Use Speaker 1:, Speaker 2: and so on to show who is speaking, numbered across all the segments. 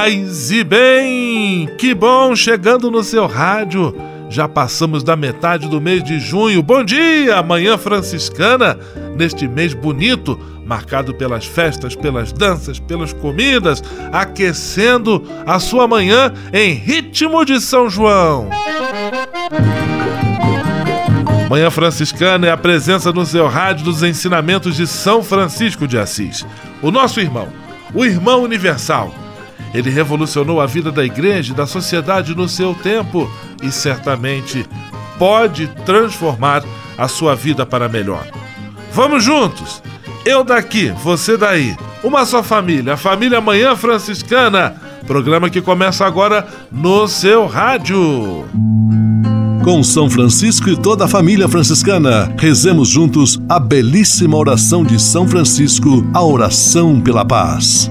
Speaker 1: Paz e bem! Que bom chegando no seu rádio. Já passamos da metade do mês de junho. Bom dia, Manhã Franciscana, neste mês bonito, marcado pelas festas, pelas danças, pelas comidas, aquecendo a sua manhã em ritmo de São João. Manhã Franciscana é a presença no seu rádio dos ensinamentos de São Francisco de Assis, o nosso irmão, o irmão universal. Ele revolucionou a vida da igreja e da sociedade no seu tempo e certamente pode transformar a sua vida para melhor. Vamos juntos! Eu daqui, você daí. Uma só família, a família Manhã Franciscana. Programa que começa agora no seu rádio.
Speaker 2: Com São Francisco e toda a família franciscana, rezemos juntos a belíssima oração de São Francisco, a oração pela paz.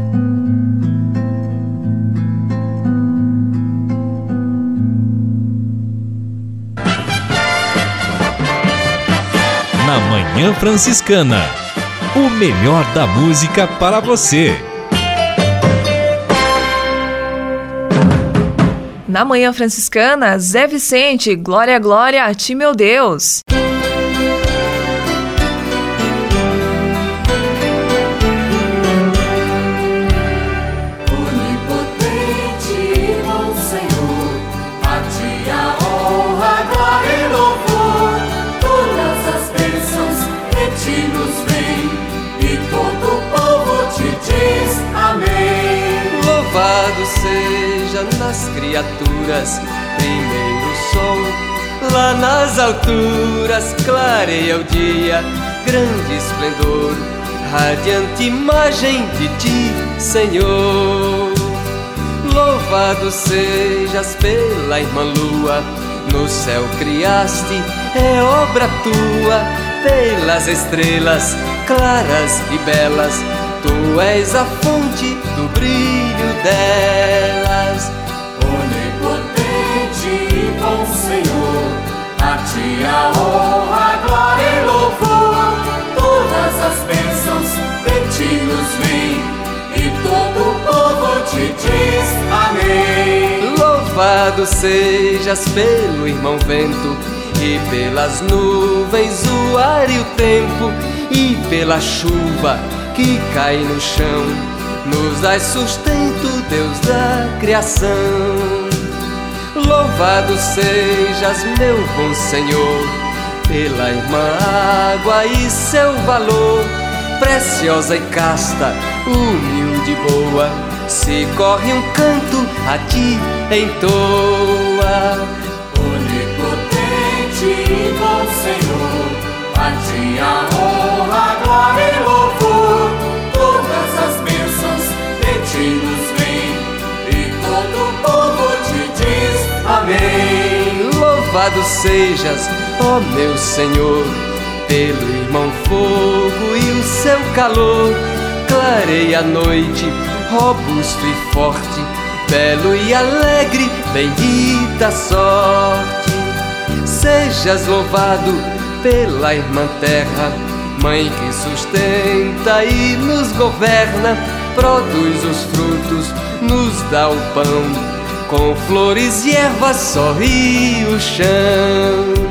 Speaker 3: Na Manhã Franciscana. O melhor da música para você.
Speaker 4: Na Manhã Franciscana, Zé Vicente, glória, glória a ti, meu Deus.
Speaker 5: Criaturas, primeiro sol, lá nas alturas, clareia o dia, grande esplendor, radiante imagem de ti, Senhor. Louvado sejas pela irmã lua, no céu criaste, é obra tua, pelas estrelas claras e belas Tu és a fonte do brilho delas.
Speaker 6: Senhor, a ti a honra, a glória e louvor. Todas as bênçãos de ti nos vêm, e todo o povo te diz amém.
Speaker 5: Louvado sejas pelo irmão vento, e pelas nuvens o ar e o tempo, e pela chuva que cai no chão, nos dá sustento, Deus da criação. Louvado sejas, meu bom Senhor, pela irmã água e seu valor, preciosa e casta, humilde e boa, se corre um canto a ti em toa.
Speaker 6: Onipotente e bom Senhor, a ti a honra, glória e louvor
Speaker 5: Louvado sejas, ó meu Senhor, pelo irmão fogo e o seu calor, clareia a noite, robusto e forte, belo e alegre, bendita sorte. Sejas louvado pela irmã terra, mãe que sustenta e nos governa, produz os frutos, nos dá o pão. Com flores e ervas sorri o chão.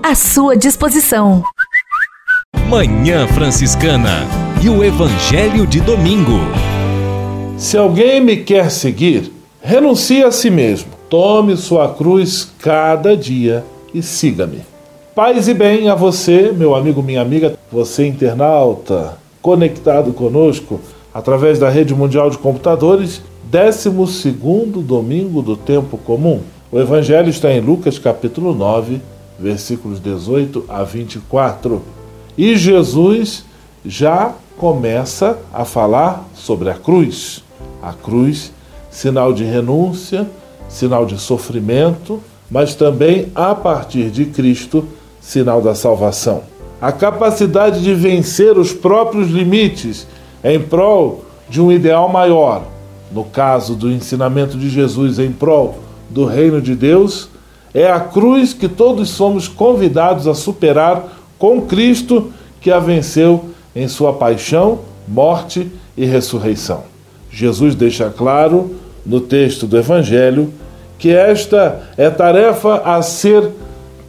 Speaker 7: à sua disposição.
Speaker 3: Manhã Franciscana e o Evangelho de Domingo.
Speaker 1: Se alguém me quer seguir, renuncie a si mesmo, tome sua cruz cada dia e siga-me. Paz e bem a você, meu amigo, minha amiga, você internauta, conectado conosco através da rede mundial de computadores, 12 domingo do tempo comum. O evangelho está em Lucas capítulo 9, versículos 18 a 24. E Jesus já começa a falar sobre a cruz. A cruz, sinal de renúncia, sinal de sofrimento, mas também a partir de Cristo, sinal da salvação. A capacidade de vencer os próprios limites em prol de um ideal maior. No caso do ensinamento de Jesus em prol do reino de Deus, é a cruz que todos somos convidados a superar com Cristo que a venceu em sua paixão, morte e ressurreição. Jesus deixa claro no texto do Evangelho que esta é tarefa a ser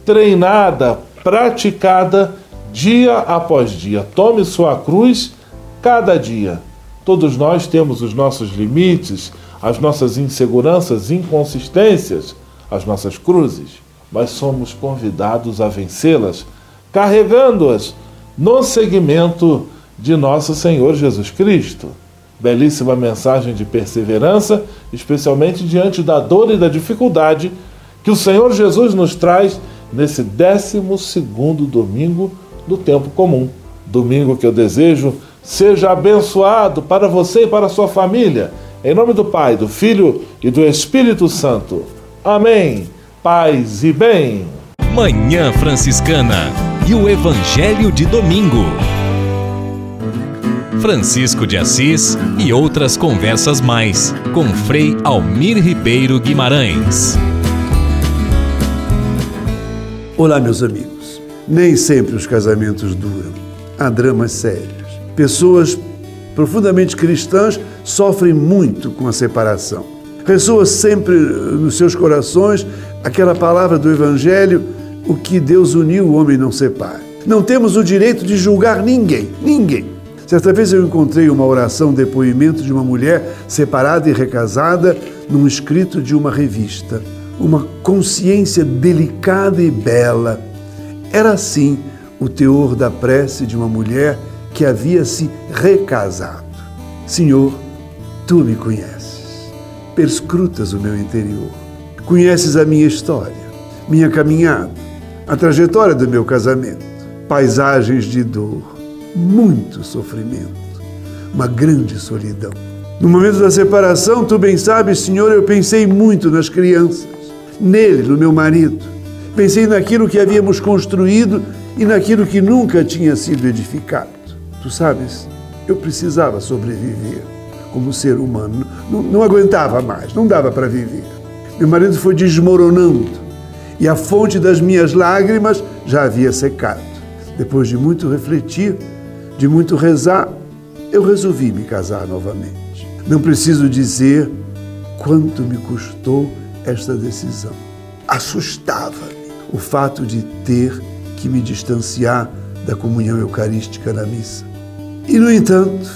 Speaker 1: treinada, praticada dia após dia. Tome sua cruz cada dia. Todos nós temos os nossos limites, as nossas inseguranças, inconsistências as nossas cruzes, mas somos convidados a vencê-las, carregando-as no seguimento de nosso Senhor Jesus Cristo. Belíssima mensagem de perseverança, especialmente diante da dor e da dificuldade que o Senhor Jesus nos traz nesse 12 domingo do tempo comum. Domingo que eu desejo seja abençoado para você e para a sua família. Em nome do Pai, do Filho e do Espírito Santo. Amém. Paz e bem.
Speaker 3: Manhã Franciscana e o Evangelho de Domingo. Francisco de Assis e outras conversas mais com Frei Almir Ribeiro Guimarães.
Speaker 8: Olá, meus amigos. Nem sempre os casamentos duram. Há dramas sérios. Pessoas profundamente cristãs sofrem muito com a separação ressoa sempre nos seus corações aquela palavra do Evangelho: o que Deus uniu, o homem não separa. Não temos o direito de julgar ninguém, ninguém. Certa vez eu encontrei uma oração, depoimento de uma mulher separada e recasada num escrito de uma revista. Uma consciência delicada e bela. Era assim o teor da prece de uma mulher que havia se recasado. Senhor, tu me conheces perscrutas o meu interior. Conheces a minha história, minha caminhada, a trajetória do meu casamento, paisagens de dor, muito sofrimento, uma grande solidão. No momento da separação, tu bem sabes, Senhor, eu pensei muito nas crianças, nele, no meu marido. Pensei naquilo que havíamos construído e naquilo que nunca tinha sido edificado. Tu sabes, eu precisava sobreviver como ser humano. Não, não aguentava mais, não dava para viver. Meu marido foi desmoronando e a fonte das minhas lágrimas já havia secado. Depois de muito refletir, de muito rezar, eu resolvi me casar novamente. Não preciso dizer quanto me custou esta decisão. Assustava-me o fato de ter que me distanciar da comunhão eucarística na missa. E, no entanto,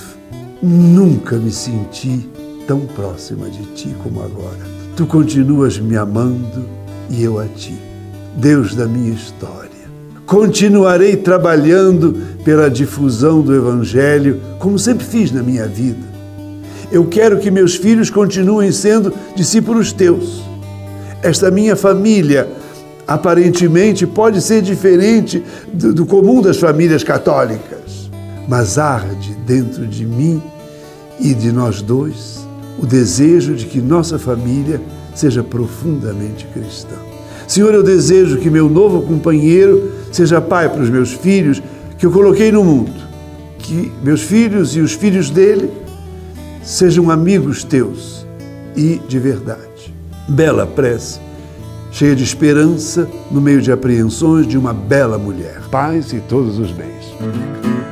Speaker 8: nunca me senti tão próxima de ti como agora. Tu continuas me amando e eu a ti. Deus da minha história. Continuarei trabalhando pela difusão do Evangelho, como sempre fiz na minha vida. Eu quero que meus filhos continuem sendo discípulos teus. Esta minha família aparentemente pode ser diferente do, do comum das famílias católicas, mas arde dentro de mim e de nós dois o desejo de que nossa família seja profundamente cristã. Senhor, eu desejo que meu novo companheiro seja pai para os meus filhos que eu coloquei no mundo, que meus filhos e os filhos dele sejam amigos teus e de verdade. Bela prece cheia de esperança no meio de apreensões de uma bela mulher. Paz e todos os bens.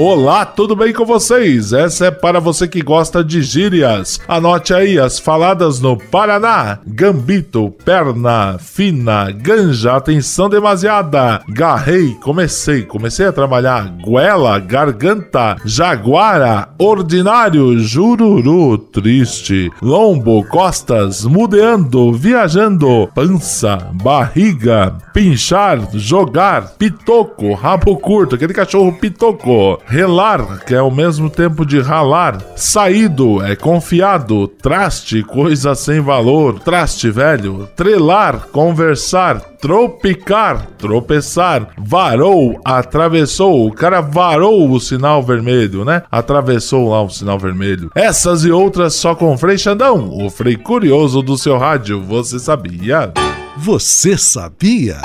Speaker 1: Olá, tudo bem com vocês? Essa é para você que gosta de gírias. Anote aí as faladas no Paraná: gambito, perna, fina, ganja, atenção demasiada, garrei, comecei, comecei a trabalhar, goela, garganta, jaguara, ordinário, jururu, triste, lombo, costas, mudeando, viajando, pança, barriga, pinchar, jogar, pitoco, rabo curto, aquele cachorro pitoco relar, que é o mesmo tempo de ralar, saído é confiado, traste, coisa sem valor, traste velho, trelar, conversar, tropicar, tropeçar, varou, atravessou, o cara varou o sinal vermelho, né? Atravessou lá o sinal vermelho. Essas e outras só com Frei Xandão, o Frei Curioso do seu rádio, você sabia?
Speaker 2: Você sabia?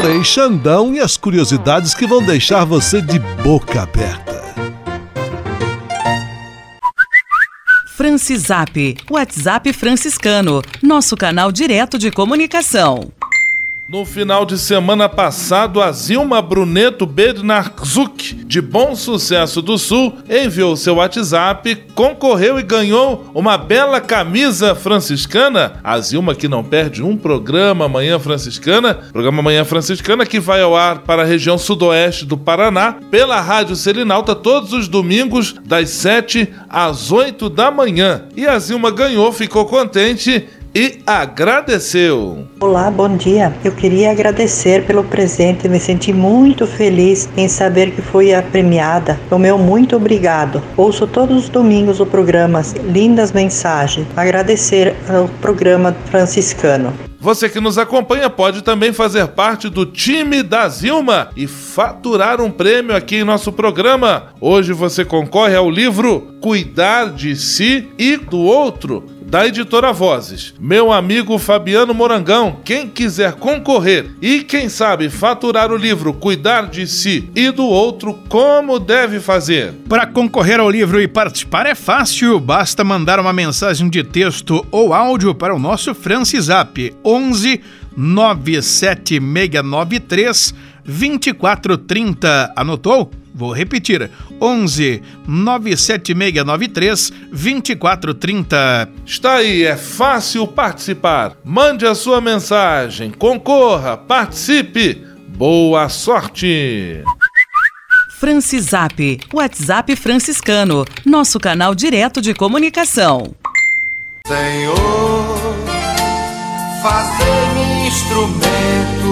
Speaker 2: Frei Xandão e as curiosidades que vão deixar você de boca aberta.
Speaker 9: Francisap, WhatsApp franciscano, nosso canal direto de comunicação.
Speaker 1: No final de semana passado, a Zilma Bruneto Bednarzuk, de Bom Sucesso do Sul, enviou seu WhatsApp, concorreu e ganhou uma bela camisa franciscana. A Zilma que não perde um programa Manhã Franciscana, programa Manhã Franciscana que vai ao ar para a região sudoeste do Paraná, pela Rádio Selinalta todos os domingos, das 7 às 8 da manhã. E a Zilma ganhou, ficou contente e agradeceu.
Speaker 10: Olá, bom dia. Eu queria agradecer pelo presente, me senti muito feliz em saber que fui a premiada. O meu muito obrigado. Ouço todos os domingos o programa Lindas Mensagens. Agradecer ao programa franciscano.
Speaker 1: Você que nos acompanha pode também fazer parte do time da Zilma e faturar um prêmio aqui em nosso programa. Hoje você concorre ao livro Cuidar de Si e do Outro da editora Vozes. Meu amigo Fabiano Morangão, quem quiser concorrer e quem sabe faturar o livro Cuidar de Si e do Outro, como deve fazer?
Speaker 11: Para concorrer ao livro e participar é fácil, basta mandar uma mensagem de texto ou áudio para o nosso Francisap 11 97693 2430. Anotou? Vou repetir: 11 97693 2430.
Speaker 1: Está aí, é fácil participar. Mande a sua mensagem, concorra, participe. Boa sorte!
Speaker 9: Francisap, WhatsApp franciscano, nosso canal direto de comunicação.
Speaker 6: Senhor, fazer-me instrumento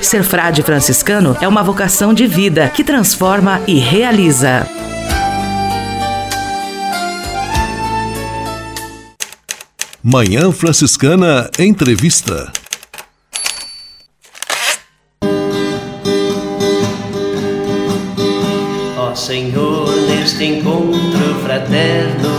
Speaker 12: Ser frade franciscano é uma vocação de vida que transforma e realiza.
Speaker 2: Manhã Franciscana Entrevista.
Speaker 13: Ó Senhor, neste encontro fraterno,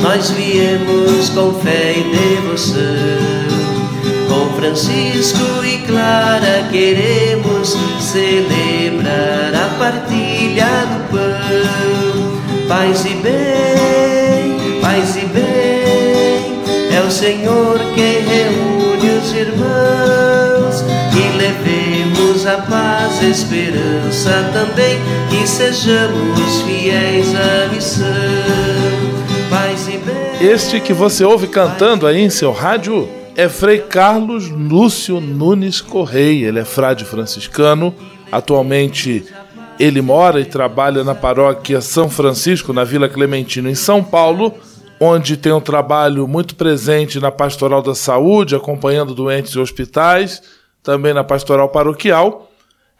Speaker 13: nós viemos com fé e devoção. Com Francisco e Clara queremos celebrar a partilha do pão. Paz e bem, paz e bem é o Senhor que reúne os irmãos e levemos a paz, e esperança também, que sejamos fiéis à missão. Paz e bem.
Speaker 1: Este que você ouve cantando aí em seu rádio é Frei Carlos Lúcio Nunes Correia. Ele é frade franciscano. Atualmente ele mora e trabalha na paróquia São Francisco, na Vila Clementino, em São Paulo onde tem um trabalho muito presente na pastoral da saúde, acompanhando doentes em hospitais, também na pastoral paroquial,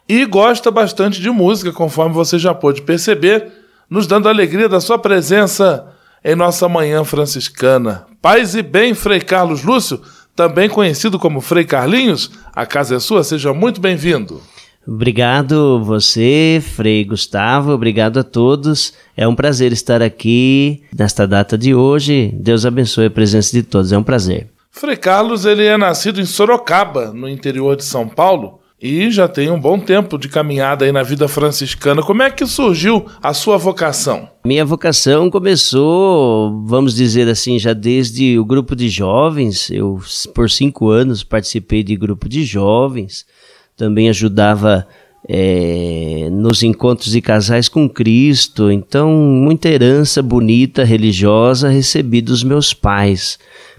Speaker 1: e gosta bastante de música, conforme você já pôde perceber, nos dando a alegria da sua presença em nossa manhã franciscana. Paz e bem, Frei Carlos Lúcio, também conhecido como Frei Carlinhos, a casa é sua, seja muito bem-vindo.
Speaker 13: Obrigado você, Frei Gustavo, obrigado a todos. É um prazer estar aqui nesta data de hoje. Deus abençoe a presença de todos, é um prazer.
Speaker 1: Frei Carlos, ele é nascido em Sorocaba, no interior de São Paulo, e já tem um bom tempo de caminhada aí na vida franciscana. Como é que surgiu a sua vocação?
Speaker 13: Minha vocação começou, vamos dizer assim, já desde o grupo de jovens. Eu, por cinco anos, participei de grupo de jovens também ajudava é, nos encontros de casais com Cristo. Então, muita herança bonita, religiosa, recebi dos meus pais.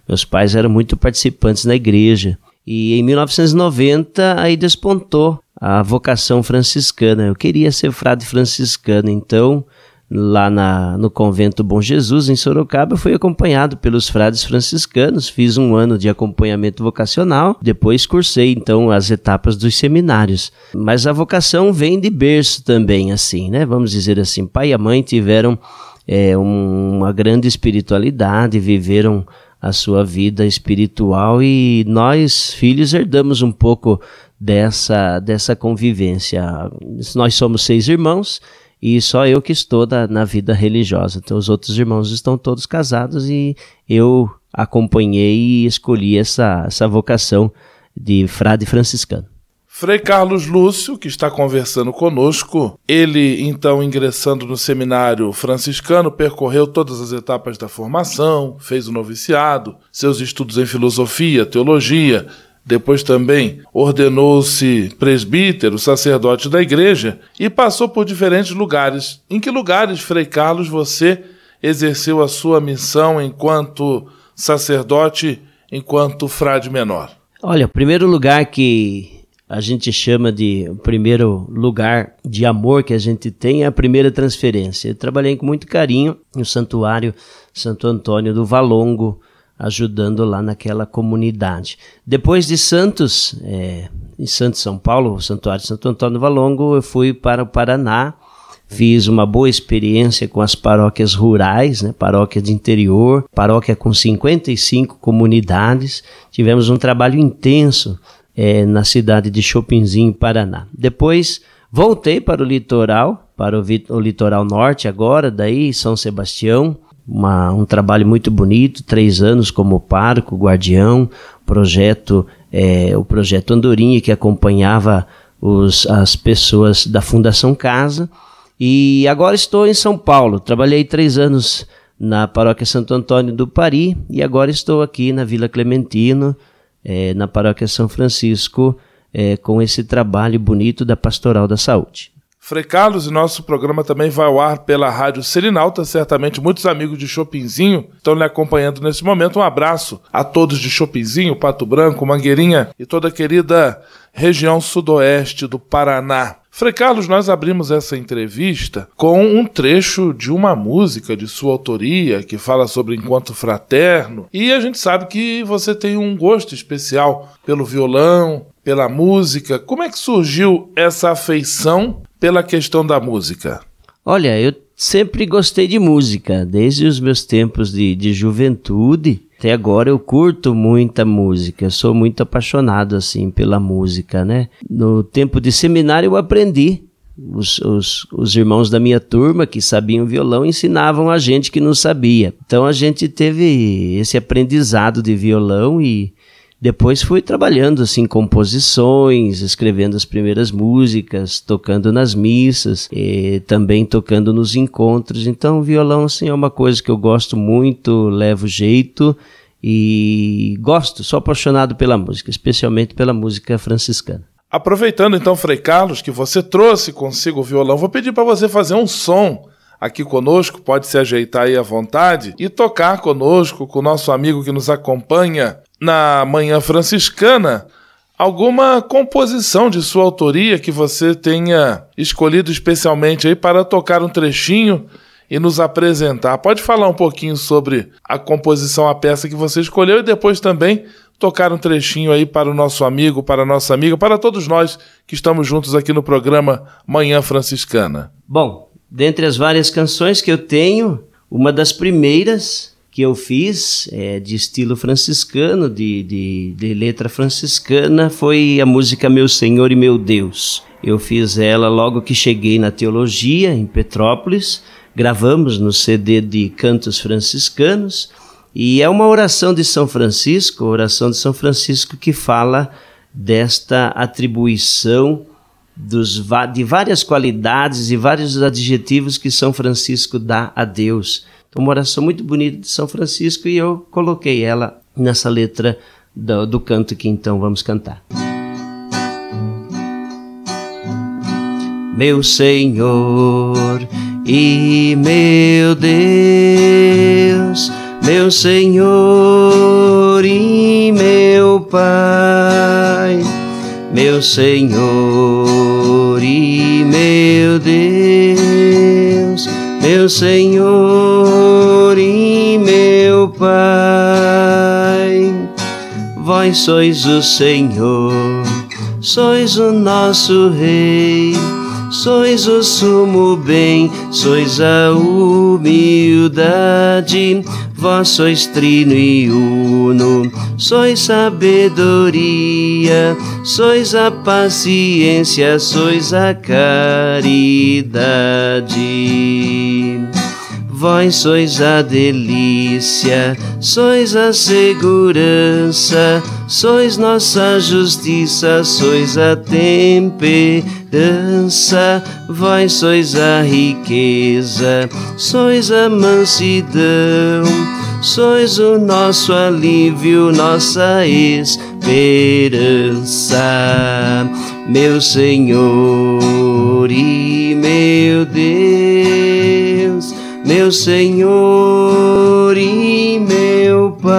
Speaker 13: Meus pais eram muito participantes na igreja. E em 1990 aí despontou a vocação franciscana. Eu queria ser frade franciscano, então lá na, no convento Bom Jesus, em Sorocaba, fui acompanhado pelos frades franciscanos, fiz um ano de acompanhamento vocacional, depois cursei então as etapas dos seminários. Mas a vocação vem de berço também, assim, né? Vamos dizer assim, pai e mãe tiveram é, um, uma grande espiritualidade, viveram a sua vida espiritual e nós, filhos, herdamos um pouco dessa, dessa convivência. Nós somos seis irmãos e só eu que estou da, na vida religiosa. Então, os outros irmãos estão todos casados e eu acompanhei e escolhi essa, essa vocação de frade franciscano.
Speaker 1: Frei Carlos Lúcio, que está conversando conosco, ele então ingressando no seminário franciscano, percorreu todas as etapas da formação, fez o noviciado, seus estudos em filosofia, teologia, depois também ordenou-se presbítero, sacerdote da igreja e passou por diferentes lugares. Em que lugares, Frei Carlos, você exerceu a sua missão enquanto sacerdote, enquanto frade menor?
Speaker 13: Olha, o primeiro lugar que a gente chama de o primeiro lugar de amor que a gente tem é a primeira transferência. Eu trabalhei com muito carinho no santuário Santo Antônio do Valongo, ajudando lá naquela comunidade. Depois de Santos, é, em Santos, São Paulo, o Santuário Santo Antônio Valongo, eu fui para o Paraná, fiz uma boa experiência com as paróquias rurais, né, paróquia de interior, paróquia com 55 comunidades. Tivemos um trabalho intenso é, na cidade de Chopinzinho, Paraná. Depois voltei para o litoral, para o, o litoral norte agora, daí São Sebastião, uma, um trabalho muito bonito, três anos como parco, guardião, projeto, é, o projeto Andorinha que acompanhava os, as pessoas da Fundação Casa. E agora estou em São Paulo. Trabalhei três anos na Paróquia Santo Antônio do Pari e agora estou aqui na Vila Clementino, é, na Paróquia São Francisco, é, com esse trabalho bonito da Pastoral da Saúde.
Speaker 1: Frei Carlos, e nosso programa também vai ao ar pela Rádio Selinalta. Certamente muitos amigos de Chopinzinho estão lhe acompanhando nesse momento. Um abraço a todos de Chopinzinho, Pato Branco, Mangueirinha e toda a querida região sudoeste do Paraná. Frei Carlos, nós abrimos essa entrevista com um trecho de uma música de sua autoria que fala sobre encontro fraterno. E a gente sabe que você tem um gosto especial pelo violão, pela música. Como é que surgiu essa afeição pela questão da música?
Speaker 13: Olha, eu sempre gostei de música, desde os meus tempos de, de juventude. Até agora eu curto muita música, sou muito apaixonado assim pela música, né? No tempo de seminário eu aprendi. Os, os, os irmãos da minha turma que sabiam violão ensinavam a gente que não sabia. Então a gente teve esse aprendizado de violão e depois fui trabalhando assim composições, escrevendo as primeiras músicas, tocando nas missas, e também tocando nos encontros. Então, violão assim é uma coisa que eu gosto muito, levo jeito e gosto, sou apaixonado pela música, especialmente pela música franciscana.
Speaker 1: Aproveitando então, Frei Carlos, que você trouxe consigo o violão, vou pedir para você fazer um som aqui conosco, pode se ajeitar aí à vontade e tocar conosco, com o nosso amigo que nos acompanha na Manhã Franciscana alguma composição de sua autoria que você tenha escolhido especialmente aí para tocar um trechinho e nos apresentar. Pode falar um pouquinho sobre a composição, a peça que você escolheu e depois também tocar um trechinho aí para o nosso amigo, para a nossa amiga, para todos nós que estamos juntos aqui no programa Manhã Franciscana.
Speaker 13: Bom, dentre as várias canções que eu tenho, uma das primeiras que eu fiz é, de estilo franciscano, de, de, de, letra franciscana, foi a música Meu Senhor e Meu Deus. Eu fiz ela logo que cheguei na teologia, em Petrópolis. Gravamos no CD de Cantos Franciscanos. E é uma oração de São Francisco, oração de São Francisco que fala desta atribuição dos, de várias qualidades e vários adjetivos que São Francisco dá a Deus uma oração muito bonita de São Francisco e eu coloquei ela nessa letra do, do canto que então vamos cantar. Meu Senhor e meu Deus, meu Senhor e meu Pai, meu Senhor e meu Deus meu Senhor e meu Pai. Vós sois o Senhor, sois o nosso Rei, sois o sumo bem, sois a humildade. Vós sois trino e uno, sois sabedoria, sois a paciência, sois a caridade. Vós sois a delícia, sois a segurança, sois nossa justiça, sois a temperança, vós sois a riqueza, sois a mansidão, sois o nosso alívio, nossa esperança, meu Senhor e meu Deus meu Senhor e meu Pai.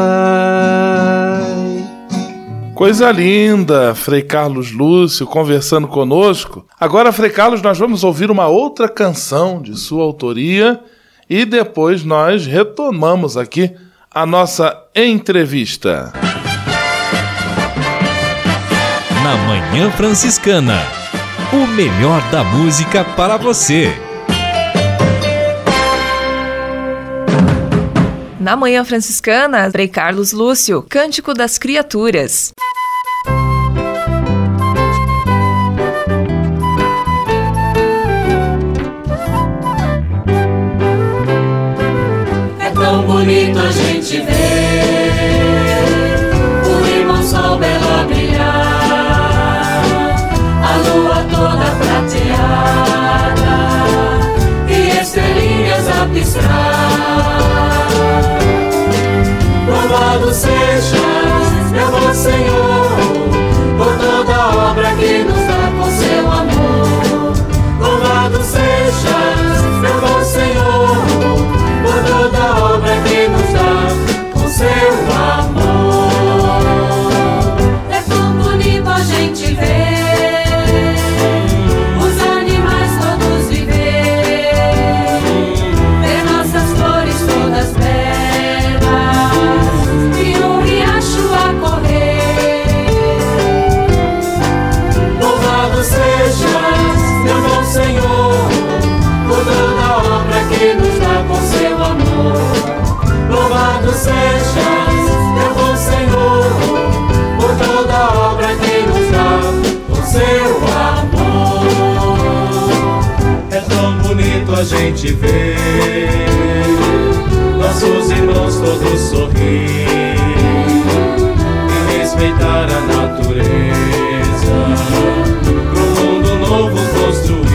Speaker 1: Coisa linda, Frei Carlos Lúcio conversando conosco. Agora, Frei Carlos, nós vamos ouvir uma outra canção de sua autoria e depois nós retomamos aqui a nossa entrevista.
Speaker 3: Na Manhã Franciscana, o melhor da música para você.
Speaker 4: Na Manhã Franciscana, Frei Carlos Lúcio, Cântico das Criaturas.
Speaker 6: É tão bonito a gente ver o irmão belo brilhar, a lua toda prateada e estrelinhas a piscar. Gente vê nossos irmãos todos sorrir e respeitar a natureza, pro mundo novo construir.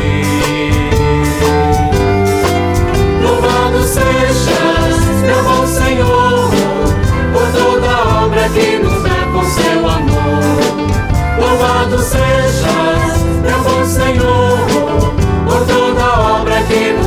Speaker 6: Louvado sejas, meu bom Senhor, por toda a obra que nos dá com seu amor. Louvado sejas, meu bom Senhor, por toda a obra que nos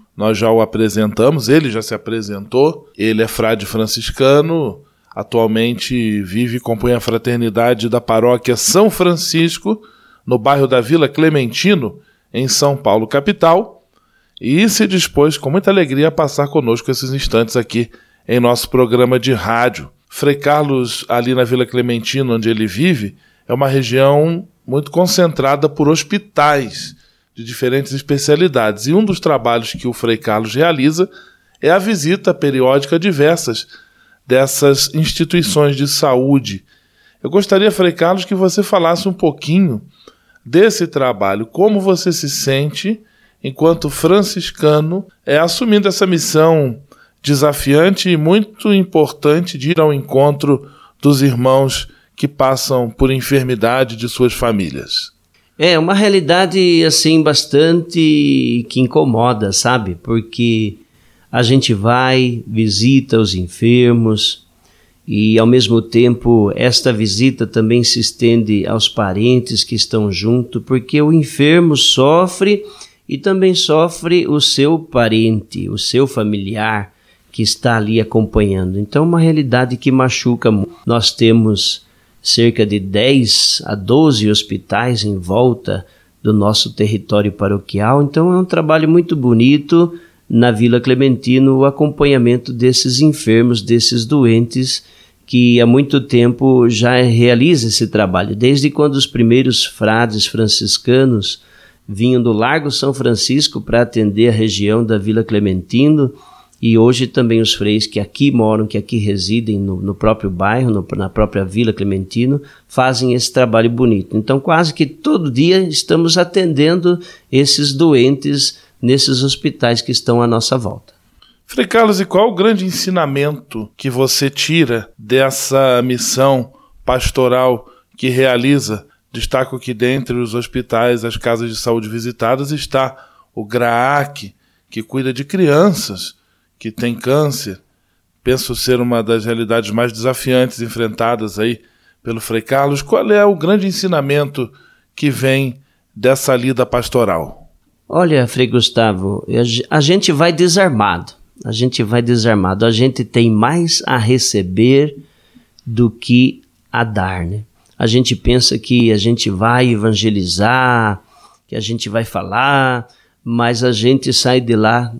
Speaker 1: Nós já o apresentamos, ele já se apresentou. Ele é frade franciscano, atualmente vive e compõe a fraternidade da paróquia São Francisco, no bairro da Vila Clementino, em São Paulo, capital. E se dispôs com muita alegria a passar conosco esses instantes aqui em nosso programa de rádio. Frei Carlos, ali na Vila Clementino, onde ele vive, é uma região muito concentrada por hospitais de diferentes especialidades. E um dos trabalhos que o Frei Carlos realiza é a visita periódica a diversas dessas instituições de saúde. Eu gostaria, Frei Carlos, que você falasse um pouquinho desse trabalho, como você se sente enquanto franciscano é assumindo essa missão desafiante e muito importante de ir ao encontro dos irmãos que passam por enfermidade de suas famílias.
Speaker 13: É uma realidade assim bastante que incomoda, sabe? Porque a gente vai, visita os enfermos e ao mesmo tempo esta visita também se estende aos parentes que estão junto, porque o enfermo sofre e também sofre o seu parente, o seu familiar que está ali acompanhando. Então, uma realidade que machuca. Nós temos cerca de 10 a 12 hospitais em volta do nosso território paroquial, então é um trabalho muito bonito. Na Vila Clementino o acompanhamento desses enfermos, desses doentes que há muito tempo já realiza esse trabalho, desde quando os primeiros frades franciscanos vinham do Largo São Francisco para atender a região da Vila Clementino e hoje também os freis que aqui moram, que aqui residem no, no próprio bairro, no, na própria Vila Clementino, fazem esse trabalho bonito. Então, quase que todo dia estamos atendendo esses doentes nesses hospitais que estão à nossa volta.
Speaker 1: Frei Carlos, e qual o grande ensinamento que você tira dessa missão pastoral que realiza? Destaco que dentre os hospitais, as casas de saúde visitadas, está o GRAAC, que cuida de crianças que tem câncer, penso ser uma das realidades mais desafiantes enfrentadas aí pelo Frei Carlos. Qual é o grande ensinamento que vem dessa lida pastoral?
Speaker 13: Olha, Frei Gustavo, a gente vai desarmado. A gente vai desarmado. A gente tem mais a receber do que a dar, né? A gente pensa que a gente vai evangelizar, que a gente vai falar, mas a gente sai de lá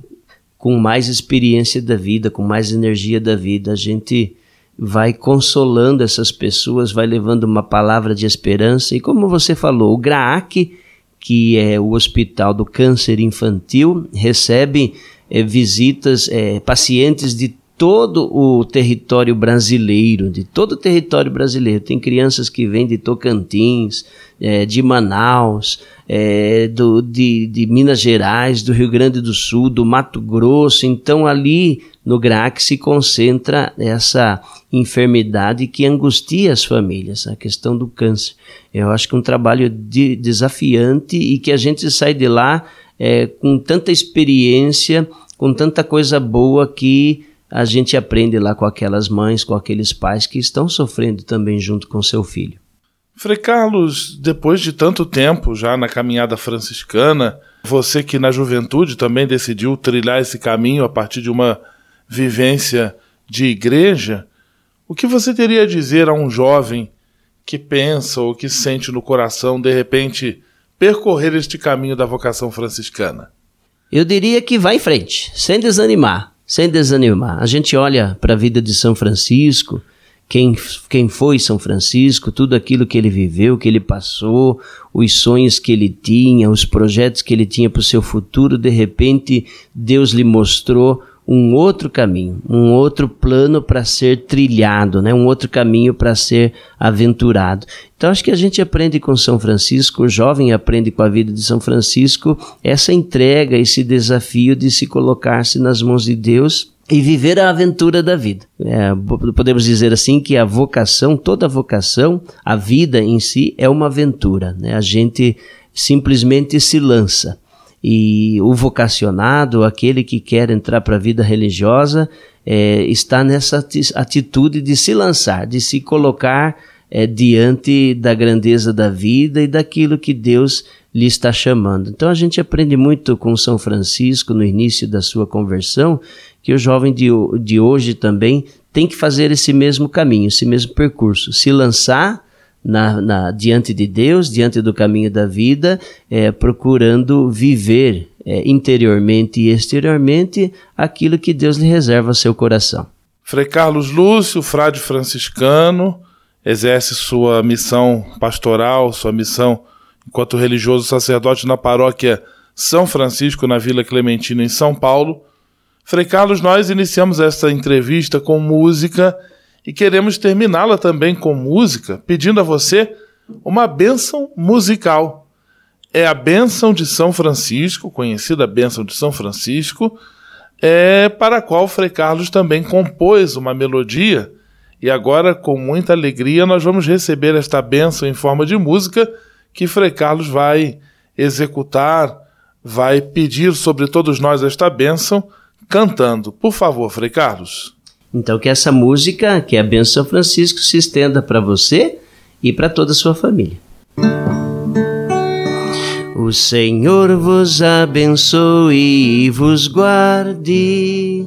Speaker 13: com mais experiência da vida, com mais energia da vida. A gente vai consolando essas pessoas, vai levando uma palavra de esperança. E como você falou, o GRAAC, que é o Hospital do Câncer Infantil, recebe é, visitas, é, pacientes de todo o território brasileiro, de todo o território brasileiro. Tem crianças que vêm de Tocantins, é, de Manaus, é, do, de, de Minas Gerais, do Rio Grande do Sul, do Mato Grosso. Então, ali no GRAC se concentra essa enfermidade que angustia as famílias, a questão do câncer. Eu acho que é um trabalho de, desafiante e que a gente sai de lá é, com tanta experiência, com tanta coisa boa que a gente aprende lá com aquelas mães, com aqueles pais que estão sofrendo também junto com seu filho.
Speaker 1: Frei Carlos, depois de tanto tempo já na caminhada franciscana, você que na juventude também decidiu trilhar esse caminho a partir de uma vivência de igreja, o que você teria a dizer a um jovem que pensa ou que sente no coração de repente percorrer este caminho da vocação franciscana?
Speaker 13: Eu diria que vai em frente, sem desanimar sem desanimar. A gente olha para a vida de São Francisco, quem, quem foi São Francisco, tudo aquilo que ele viveu, que ele passou, os sonhos que ele tinha, os projetos que ele tinha para o seu futuro, de repente Deus lhe mostrou um outro caminho, um outro plano para ser trilhado, né? um outro caminho para ser aventurado. Então acho que a gente aprende com São Francisco, o jovem aprende com a vida de São Francisco, essa entrega, esse desafio de se colocar-se nas mãos de Deus e viver a aventura da vida. É, podemos dizer assim que a vocação, toda vocação, a vida em si é uma aventura. Né? A gente simplesmente se lança. E o vocacionado, aquele que quer entrar para a vida religiosa, é, está nessa atitude de se lançar, de se colocar é, diante da grandeza da vida e daquilo que Deus lhe está chamando. Então a gente aprende muito com São Francisco no início da sua conversão, que o jovem de, de hoje também tem que fazer esse mesmo caminho, esse mesmo percurso, se lançar na, na, diante de Deus, diante do caminho da vida, é, procurando viver é, interiormente e exteriormente aquilo que Deus lhe reserva ao seu coração.
Speaker 1: Frei Carlos Lúcio, frade franciscano, exerce sua missão pastoral, sua missão enquanto religioso sacerdote na paróquia São Francisco, na Vila Clementina, em São Paulo. Frei Carlos, nós iniciamos esta entrevista com música e queremos terminá-la também com música, pedindo a você uma bênção musical. É a bênção de São Francisco, conhecida bênção de São Francisco, é, para a qual Frei Carlos também compôs uma melodia. E agora, com muita alegria, nós vamos receber esta bênção em forma de música que Frei Carlos vai executar, vai pedir sobre todos nós esta bênção, cantando. Por favor, Frei Carlos.
Speaker 13: Então que essa música, que é a Benção Francisco, se estenda para você e para toda a sua família. O Senhor vos abençoe e vos guarde,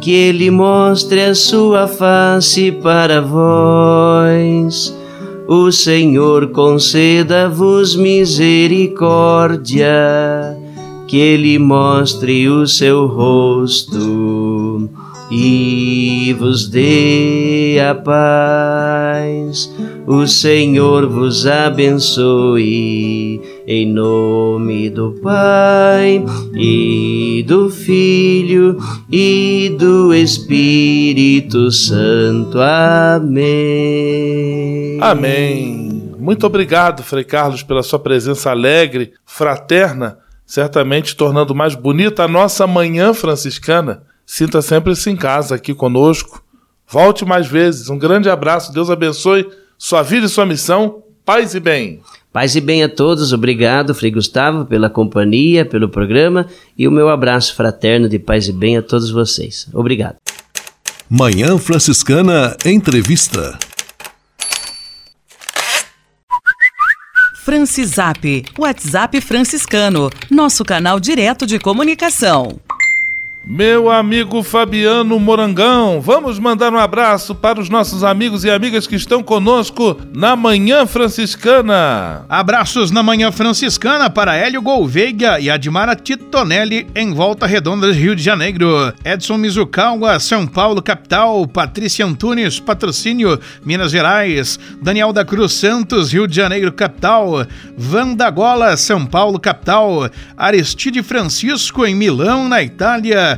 Speaker 13: que Ele mostre a sua face para vós. O Senhor conceda-vos misericórdia, que Ele mostre o seu rosto e vos dê a paz. O Senhor vos abençoe, em nome do Pai e do Filho e do Espírito Santo. Amém.
Speaker 1: Amém. Muito obrigado, Frei Carlos, pela sua presença alegre, fraterna, certamente tornando mais bonita a nossa manhã franciscana. Sinta sempre-se em casa aqui conosco. Volte mais vezes. Um grande abraço. Deus abençoe sua vida e sua missão. Paz e bem.
Speaker 13: Paz e bem a todos. Obrigado, Frei Gustavo, pela companhia, pelo programa e o meu abraço fraterno de paz e bem a todos vocês. Obrigado.
Speaker 2: Manhã Franciscana Entrevista.
Speaker 9: Francisap, WhatsApp franciscano, nosso canal direto de comunicação.
Speaker 1: Meu amigo Fabiano Morangão, vamos mandar um abraço para os nossos amigos e amigas que estão conosco na Manhã Franciscana.
Speaker 11: Abraços na Manhã Franciscana para Hélio Gouveia e Admara Titonelli em Volta Redonda, Rio de Janeiro. Edson Mizukawa, São Paulo, capital. Patrícia Antunes, patrocínio, Minas Gerais. Daniel da Cruz Santos, Rio de Janeiro, capital. Vanda Gola, São Paulo, capital. Aristide Francisco, em Milão, na Itália.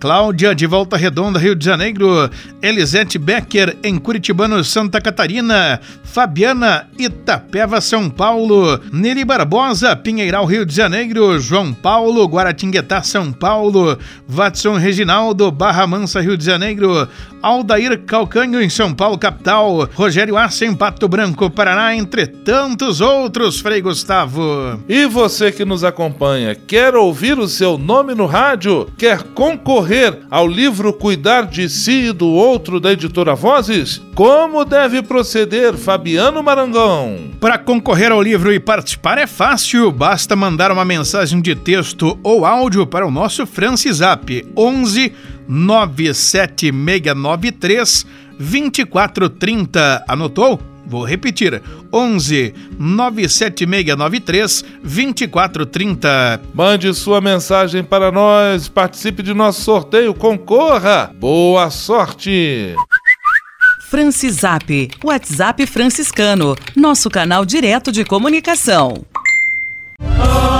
Speaker 11: Cláudia de Volta Redonda, Rio de Janeiro, Elisete Becker em Curitibano, Santa Catarina, Fabiana Itapeva, São Paulo, Neri Barbosa, Pinheiral, Rio de Janeiro, João Paulo, Guaratinguetá, São Paulo, Watson Reginaldo, Barra Mansa, Rio de Janeiro, Aldair Calcanho em São Paulo, capital, Rogério Assa em Pato Branco, Paraná, entre tantos outros, Frei Gustavo.
Speaker 1: E você que nos acompanha, quer ouvir o seu nome no rádio? Quer concorrer ao livro Cuidar de Si e do Outro da editora Vozes? Como deve proceder, Fabiano Marangão?
Speaker 11: Para concorrer ao livro e participar é fácil, basta mandar uma mensagem de texto ou áudio para o nosso Francisap 11 97693 2430. Anotou? Vou repetir: 11 97693 2430.
Speaker 1: Mande sua mensagem para nós, participe de nosso sorteio, concorra. Boa sorte!
Speaker 9: Francisap, WhatsApp franciscano, nosso canal direto de comunicação.
Speaker 6: Alegria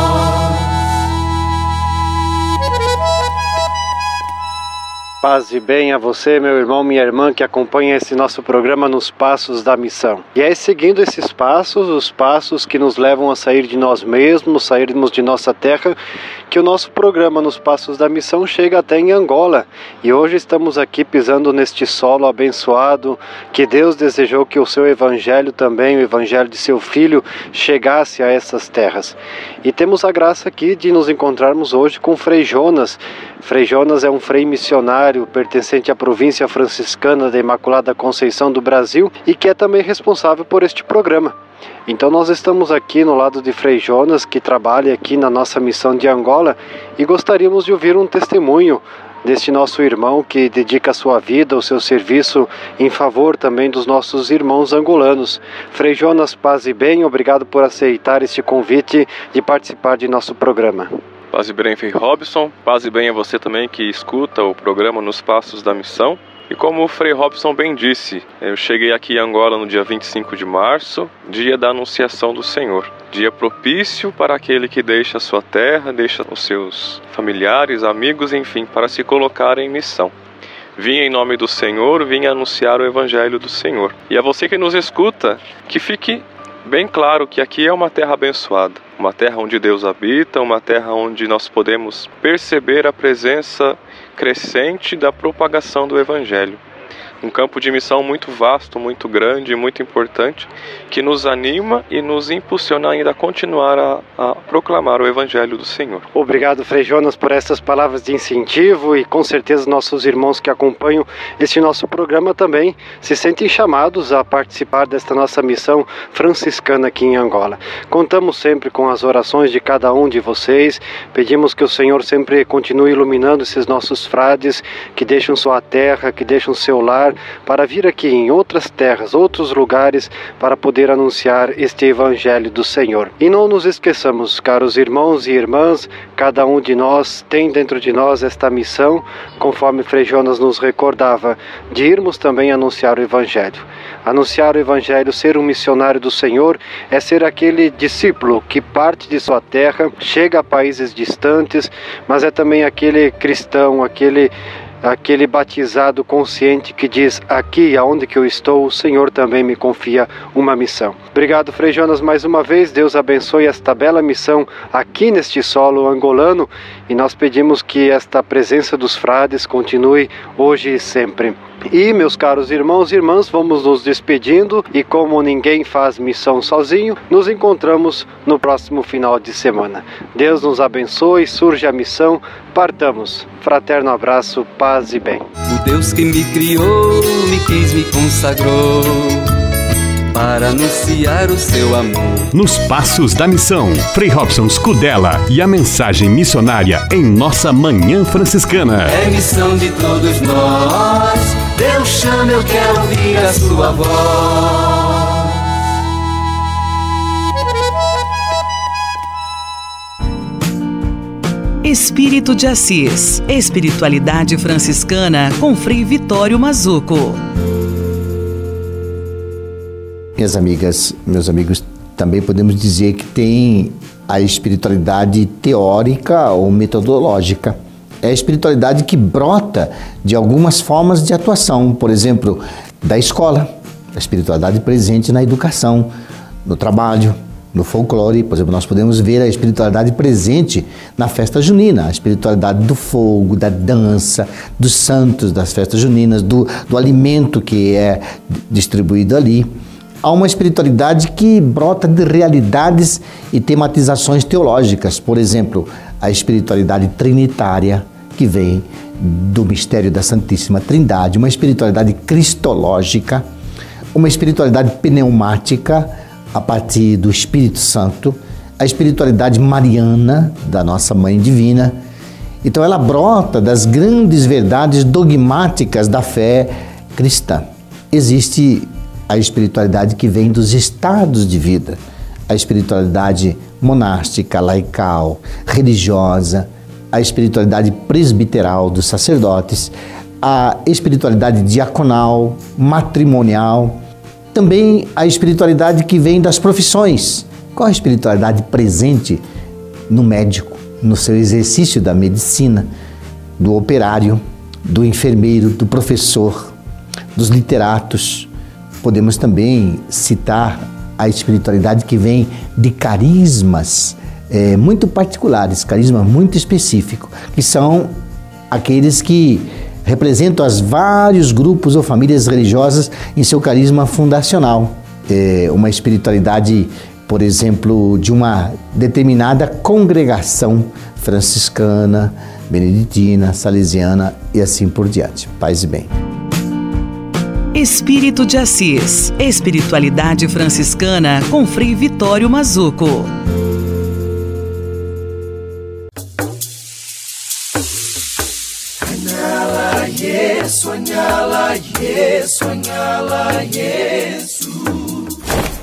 Speaker 14: Paz e bem a você, meu irmão, minha irmã, que acompanha esse nosso programa nos Passos da Missão. E é seguindo esses passos, os passos que nos levam a sair de nós mesmos, sairmos de nossa terra, que o nosso programa nos Passos da Missão chega até em Angola. E hoje estamos aqui pisando neste solo abençoado, que Deus desejou que o seu evangelho também, o evangelho de seu filho, chegasse a essas terras. E temos a graça aqui de nos encontrarmos hoje com Frei Jonas. Frei Jonas é um frei missionário pertencente à província franciscana da Imaculada Conceição do Brasil e que é também responsável por este programa. Então nós estamos aqui no lado de Frei Jonas, que trabalha aqui na nossa missão de Angola, e gostaríamos de ouvir um testemunho deste nosso irmão que dedica a sua vida, o seu serviço em favor também dos nossos irmãos angolanos. Frei Jonas, paz e bem, obrigado por aceitar este convite de participar de nosso programa.
Speaker 15: Paz e bem, Frei Robson. Paz e bem a você também que escuta o programa Nos Passos da Missão. E como o Frei Robson bem disse, eu cheguei aqui em Angola no dia 25 de março, dia da Anunciação do Senhor. Dia propício para aquele que deixa a sua terra, deixa os seus familiares, amigos, enfim, para se colocar em missão. Vim em nome do Senhor, vim anunciar o Evangelho do Senhor. E a você que nos escuta, que fique bem claro que aqui é uma terra abençoada, uma terra onde Deus habita, uma terra onde nós podemos perceber a presença crescente da propagação do Evangelho. Um campo de missão muito vasto, muito grande, muito importante, que nos anima e nos impulsiona ainda a continuar a, a proclamar o Evangelho do Senhor.
Speaker 14: Obrigado, Frei Jonas, por essas palavras de incentivo e com certeza nossos irmãos que acompanham este nosso programa também se sentem chamados a participar desta nossa missão franciscana aqui em Angola. Contamos sempre com as orações de cada um de vocês, pedimos que o Senhor sempre continue iluminando esses nossos frades que deixam sua terra, que deixam seu lar retornar para vir aqui em outras terras, outros lugares, para poder anunciar este Evangelho do Senhor. E não nos esqueçamos, caros irmãos e irmãs, cada um de nós tem dentro de nós esta missão, conforme Frei Jonas nos recordava, de irmos também anunciar o Evangelho. Anunciar o Evangelho, ser um missionário do Senhor, é ser aquele discípulo que parte de sua terra, chega a países distantes, mas é também aquele cristão, aquele aquele batizado consciente que diz: Aqui aonde que eu estou, o Senhor também me confia uma missão. Obrigado, Frei Jonas, mais uma vez. Deus abençoe esta bela missão aqui neste solo angolano e nós pedimos que esta presença dos frades continue hoje e sempre. E, meus caros irmãos e irmãs, vamos nos despedindo e, como ninguém faz missão sozinho, nos encontramos no próximo final de semana. Deus nos abençoe, surge a missão, partamos. Fraterno abraço, paz e bem.
Speaker 5: O Deus que me criou, me quis, me consagrou para anunciar o seu amor.
Speaker 16: Nos Passos da Missão, Frei Robson Scudella e a mensagem missionária em nossa Manhã Franciscana.
Speaker 5: É missão de todos nós, Deus chama, eu quero ouvir a sua voz.
Speaker 9: Espírito de Assis, Espiritualidade Franciscana com Frei Vitório Mazuco.
Speaker 17: Minhas amigas, meus amigos, também podemos dizer que tem a espiritualidade teórica ou metodológica. É a espiritualidade que brota de algumas formas de atuação, por exemplo, da escola, a espiritualidade presente na educação, no trabalho, no folclore, por exemplo, nós podemos ver a espiritualidade presente na festa junina, a espiritualidade do fogo, da dança, dos santos das festas juninas, do, do alimento que é distribuído ali há uma espiritualidade que brota de realidades e tematizações teológicas. Por exemplo, a espiritualidade trinitária, que vem do mistério da Santíssima Trindade, uma espiritualidade cristológica, uma espiritualidade pneumática a partir do Espírito Santo, a espiritualidade mariana da nossa Mãe Divina. Então ela brota das grandes verdades dogmáticas da fé cristã. Existe a espiritualidade que vem dos estados de vida, a espiritualidade monástica, laical, religiosa, a espiritualidade presbiteral dos sacerdotes, a espiritualidade diaconal, matrimonial, também a espiritualidade que vem das profissões. Qual a espiritualidade presente no médico, no seu exercício da medicina, do operário, do enfermeiro, do professor, dos literatos, Podemos também citar a espiritualidade que vem de carismas é, muito particulares, carisma muito específico, que são aqueles que representam as vários grupos ou famílias religiosas em seu carisma fundacional. É uma espiritualidade, por exemplo, de uma determinada congregação franciscana, beneditina, salesiana e assim por diante. Paz e bem.
Speaker 9: Espírito de Assis, Espiritualidade Franciscana com Frei Vitório Mazuco.
Speaker 18: Soñala, yes, soñala, yes.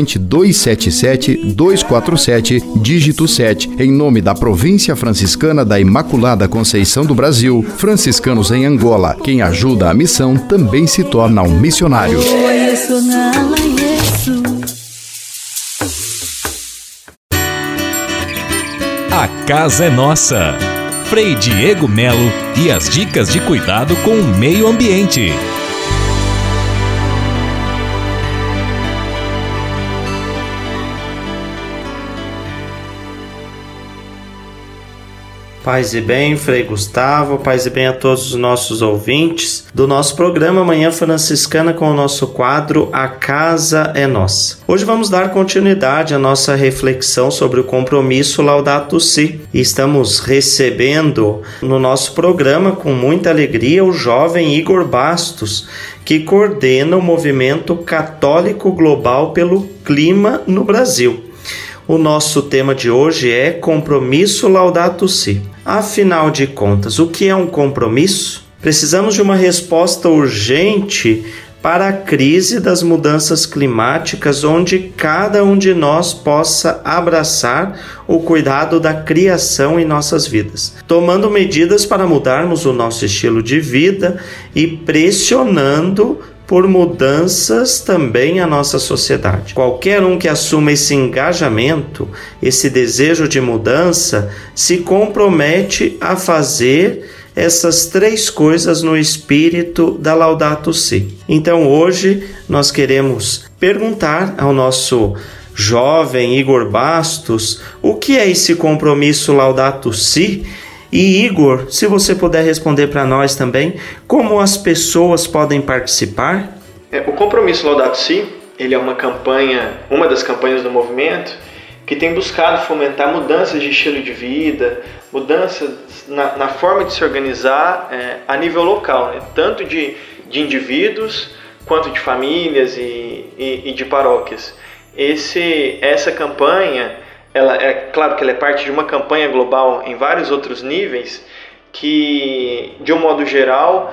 Speaker 19: corrente 277 247, dígito 7, em nome da Província Franciscana da Imaculada Conceição do Brasil, franciscanos em Angola. Quem ajuda a missão também se torna um missionário.
Speaker 3: A casa é nossa. Frei Diego Melo e as dicas de cuidado com o meio ambiente.
Speaker 20: Paz e bem, Frei Gustavo, paz e bem a todos os nossos ouvintes do nosso programa Manhã Franciscana com o nosso quadro A Casa é Nossa. Hoje vamos dar continuidade à nossa reflexão sobre o compromisso Laudato Si. Estamos recebendo no nosso programa com muita alegria o jovem Igor Bastos, que coordena o movimento católico global pelo clima no Brasil. O nosso tema de hoje é compromisso Laudato Si. Afinal de contas, o que é um compromisso? Precisamos de uma resposta urgente para a crise das mudanças climáticas, onde cada um de nós possa abraçar o cuidado da criação em nossas vidas, tomando medidas para mudarmos o nosso estilo de vida e pressionando por mudanças também à nossa sociedade. Qualquer um que assuma esse engajamento, esse desejo de mudança, se compromete a fazer essas três coisas no espírito da Laudato Si. Então hoje nós queremos perguntar ao nosso jovem Igor Bastos o que é esse compromisso Laudato Si e Igor, se você puder responder para nós também, como as pessoas podem participar?
Speaker 21: É, o compromisso Laudato Si, ele é uma campanha, uma das campanhas do movimento que tem buscado fomentar mudanças de estilo de vida, mudanças na, na forma de se organizar é, a nível local, né? tanto de, de indivíduos quanto de famílias e, e, e de paróquias. Esse, essa campanha ela é claro que ela é parte de uma campanha global em vários outros níveis que, de um modo geral,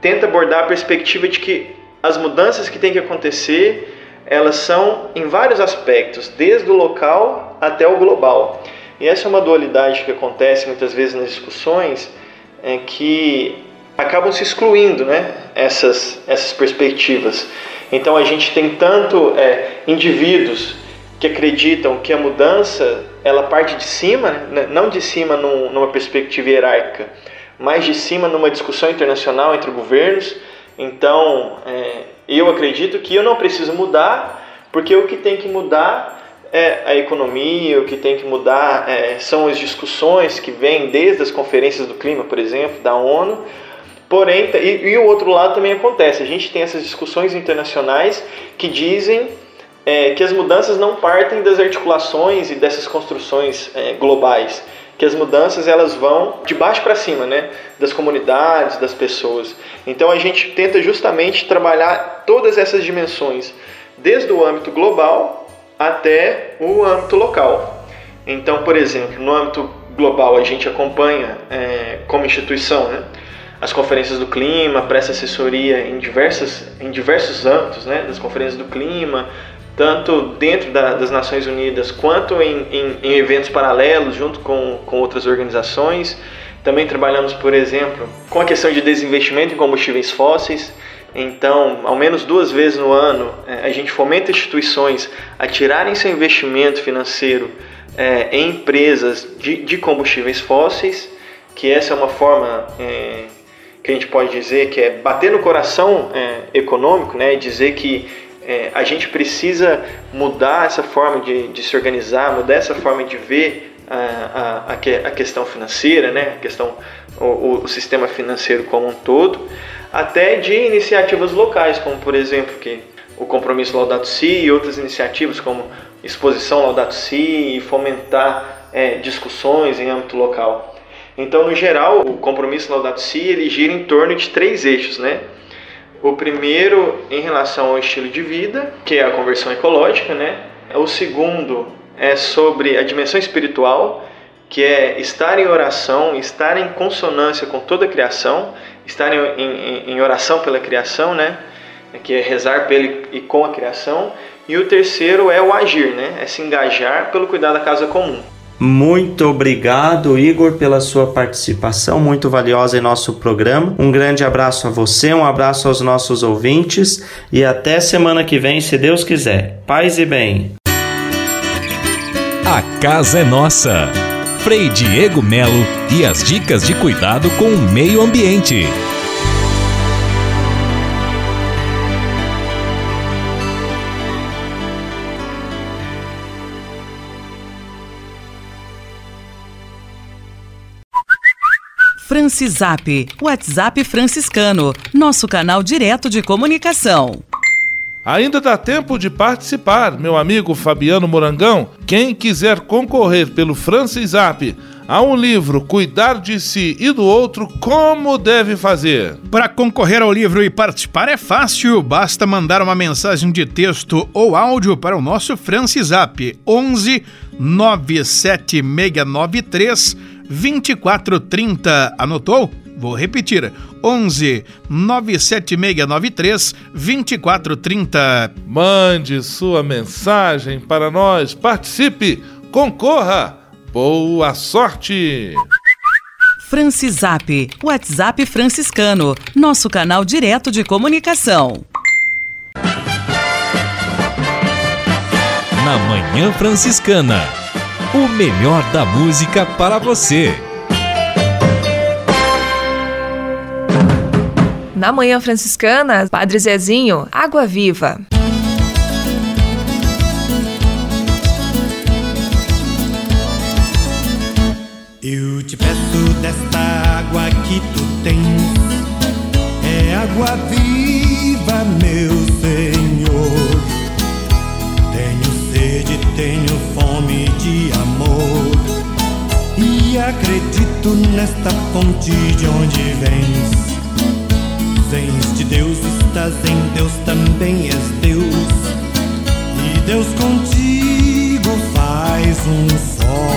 Speaker 21: tenta abordar a perspectiva de que as mudanças que têm que acontecer elas são em vários aspectos, desde o local até o global. E essa é uma dualidade que acontece muitas vezes nas discussões, é que acabam se excluindo, né? Essas essas perspectivas. Então a gente tem tanto é, indivíduos que acreditam que a mudança ela parte de cima, né? não de cima num, numa perspectiva hierárquica, mas de cima numa discussão internacional entre governos. Então, é, eu acredito que eu não preciso mudar, porque o que tem que mudar é a economia, o que tem que mudar é, são as discussões que vêm desde as conferências do clima, por exemplo, da ONU. Porém, e, e o outro lado também acontece, a gente tem essas discussões internacionais que dizem é, que as mudanças não partem das articulações e dessas construções é, globais, que as mudanças elas vão de baixo para cima, né, das comunidades, das pessoas. Então a gente tenta justamente trabalhar todas essas dimensões, desde o âmbito global até o âmbito local. Então, por exemplo, no âmbito global a gente acompanha é, como instituição, né, as conferências do clima, presta assessoria em, diversas, em diversos âmbitos, né, das conferências do clima, tanto dentro da, das Nações Unidas quanto em, em, em, eventos paralelos, junto com, com outras organizações. Também trabalhamos, por exemplo, com a questão de desinvestimento em combustíveis fósseis. Então, ao menos duas vezes no ano, é, a gente fomenta instituições a tirarem seu investimento financeiro é, em empresas de, de, combustíveis fósseis, que essa é uma forma é, que a gente pode dizer que é bater no coração é, econômico, né, dizer que é, a gente precisa mudar essa forma de, de, se organizar, mudar essa forma de ver a, a, a questão financeira, né? a questão, o, o, sistema financeiro como um todo, até de iniciativas locais, como por exemplo que o compromisso Laudato Si e outras iniciativas como exposição Laudato Si e fomentar é, discussões em âmbito local. Então, no geral, o compromisso Laudato Si ele gira em torno de três eixos, né? O primeiro em relação ao estilo de vida, que é a conversão ecológica, né? O segundo é sobre a dimensão espiritual, que é estar em oração, estar em consonância com toda a criação, estar em, em, em oração pela criação, né? Que é rezar pela e com a criação. E o terceiro é o agir, né? É se engajar pelo cuidado da casa comum.
Speaker 20: Muito obrigado, Igor, pela sua participação muito valiosa em nosso programa. Um grande abraço a você, um abraço aos nossos ouvintes e até semana que vem, se Deus quiser. Paz e bem.
Speaker 3: A casa é nossa. Frei Diego Melo e as dicas de cuidado com o meio ambiente.
Speaker 9: Francisap, WhatsApp franciscano, nosso canal direto de comunicação.
Speaker 1: Ainda dá tempo de participar, meu amigo Fabiano Morangão. Quem quiser concorrer pelo Francisap a um livro Cuidar de Si e do Outro, como deve fazer?
Speaker 11: Para concorrer ao livro e participar é fácil, basta mandar uma mensagem de texto ou áudio para o nosso Francisap 11 97693 2430. Anotou? Vou repetir: 11 97693 2430.
Speaker 1: Mande sua mensagem para nós, participe, concorra. Boa sorte!
Speaker 9: Francisap, WhatsApp franciscano, nosso canal direto de comunicação.
Speaker 3: Na Manhã Franciscana, o melhor da música para você.
Speaker 4: Na Manhã Franciscana, Padre Zezinho, Água Viva.
Speaker 22: Eu te peço desta água que tu tens, é água viva, meu Senhor. Tenho sede, tenho acredito nesta fonte de onde vens. Vens de Deus, estás em Deus, também és Deus, e Deus contigo faz um só.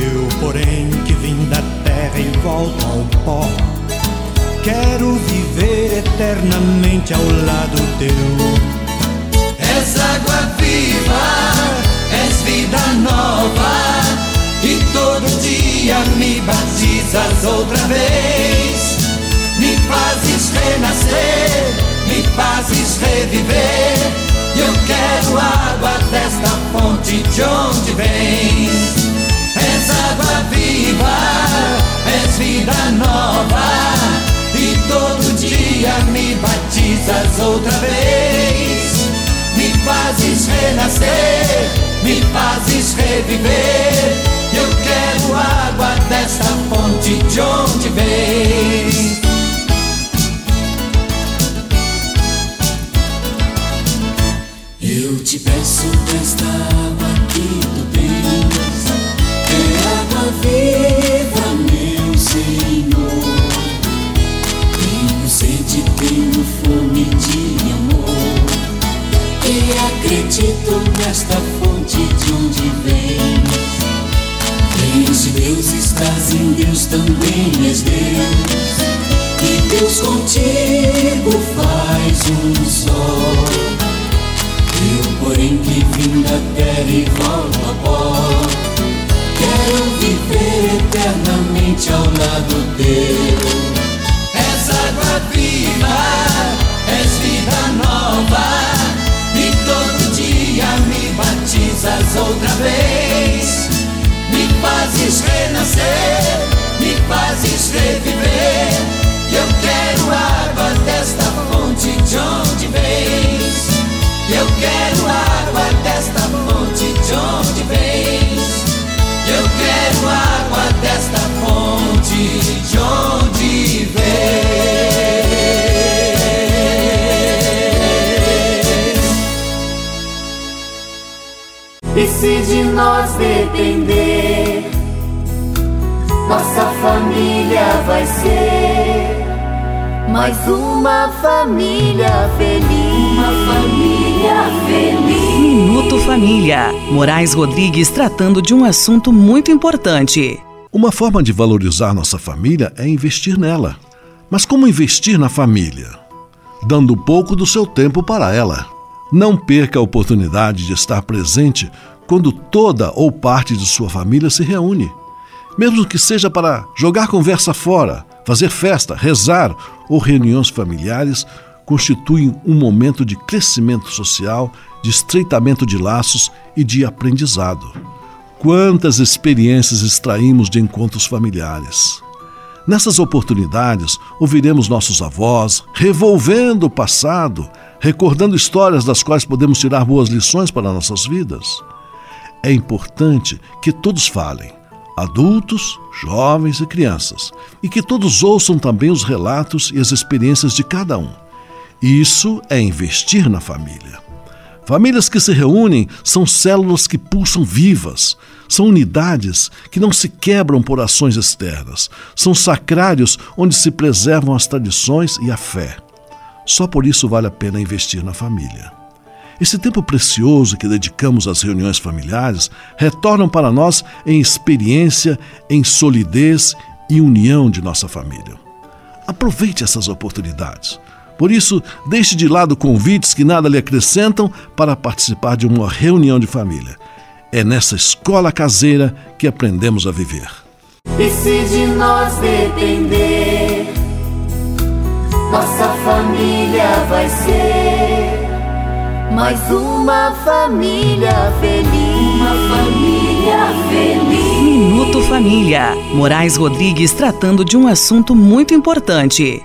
Speaker 22: Eu, porém, que vim da terra e volto ao pó, quero viver eternamente ao lado teu.
Speaker 18: És água viva, és vida nova, dia me batizas outra vez. Me fazes renascer, me fazes reviver. Eu quero água desta fonte de onde vens. És água viva, és vida nova, e todo dia me batizas outra vez. Me fazes renascer, me fazes reviver. Eu quero água desta fonte de onde vens.
Speaker 6: Eu te peço desta água que tu tens, é água viva, meu Senhor. Vai ser mais uma família feliz. Uma família feliz.
Speaker 9: Minuto Família. Moraes Rodrigues tratando de um assunto muito importante.
Speaker 2: Uma forma de valorizar nossa família é investir nela. Mas como investir na família? Dando pouco do seu tempo para ela. Não perca a oportunidade de estar presente quando toda ou parte de sua família se reúne. Mesmo que seja para jogar conversa fora, fazer festa, rezar ou reuniões familiares, constituem um momento de crescimento social, de estreitamento de laços e de aprendizado. Quantas experiências extraímos de encontros familiares! Nessas oportunidades, ouviremos nossos avós revolvendo o passado, recordando histórias das quais podemos tirar boas lições para nossas vidas. É importante que todos falem, adultos, jovens e crianças, e que todos ouçam também os relatos e as experiências de cada um. Isso é investir na família. Famílias que se reúnem são células que pulsam vivas, são unidades que não se quebram por ações externas, são sacrários onde se preservam as tradições e a fé. Só por isso vale a pena investir na família. Esse tempo precioso que dedicamos às reuniões familiares retornam para nós em experiência, em solidez e união de nossa família. Aproveite essas oportunidades. Por isso, deixe de lado convites que nada lhe acrescentam para participar de uma reunião de família. É nessa escola caseira que aprendemos a viver.
Speaker 6: E se de nós depender, nossa família vai ser mais uma família feliz. Uma família feliz.
Speaker 9: Minuto Família. Moraes Rodrigues tratando de um assunto muito importante.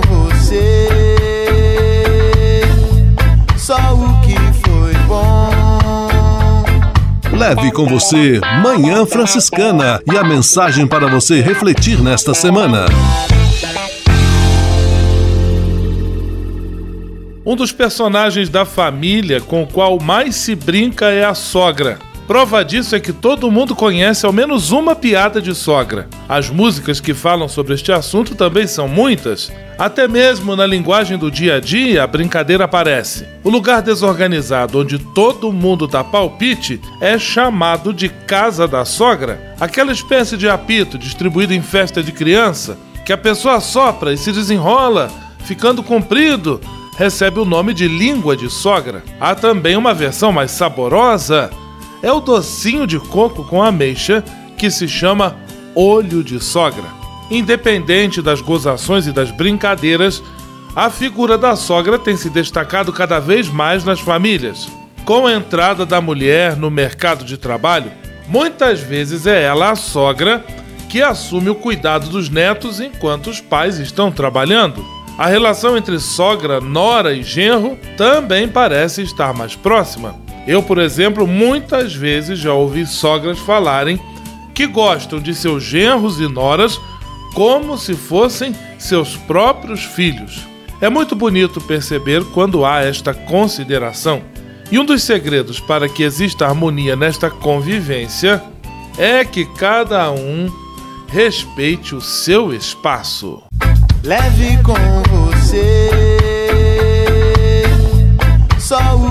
Speaker 2: Leve com você Manhã Franciscana e a mensagem para você refletir nesta semana.
Speaker 1: Um dos personagens da família com o qual mais se brinca é a sogra. Prova disso é que todo mundo conhece ao menos uma piada de sogra. As músicas que falam sobre este assunto também são muitas. Até mesmo na linguagem do dia a dia, a brincadeira aparece. O lugar desorganizado onde todo mundo dá palpite é chamado de casa da sogra. Aquela espécie de apito distribuído em festa de criança que a pessoa sopra e se desenrola, ficando comprido, recebe o nome de língua de sogra. Há também uma versão mais saborosa é o docinho de coco com ameixa que se chama olho de sogra. Independente das gozações e das brincadeiras, a figura da sogra tem se destacado cada vez mais nas famílias. Com a entrada da mulher no mercado de trabalho, muitas vezes é ela a sogra que assume o cuidado dos netos enquanto os pais estão trabalhando. A relação entre sogra, nora e genro também parece estar mais próxima. Eu, por exemplo, muitas vezes já ouvi sogras falarem que gostam de seus genros e noras como se fossem seus próprios filhos. É muito bonito perceber quando há esta consideração. E um dos segredos para que exista harmonia nesta convivência é que cada um respeite o seu espaço.
Speaker 23: Leve com você só o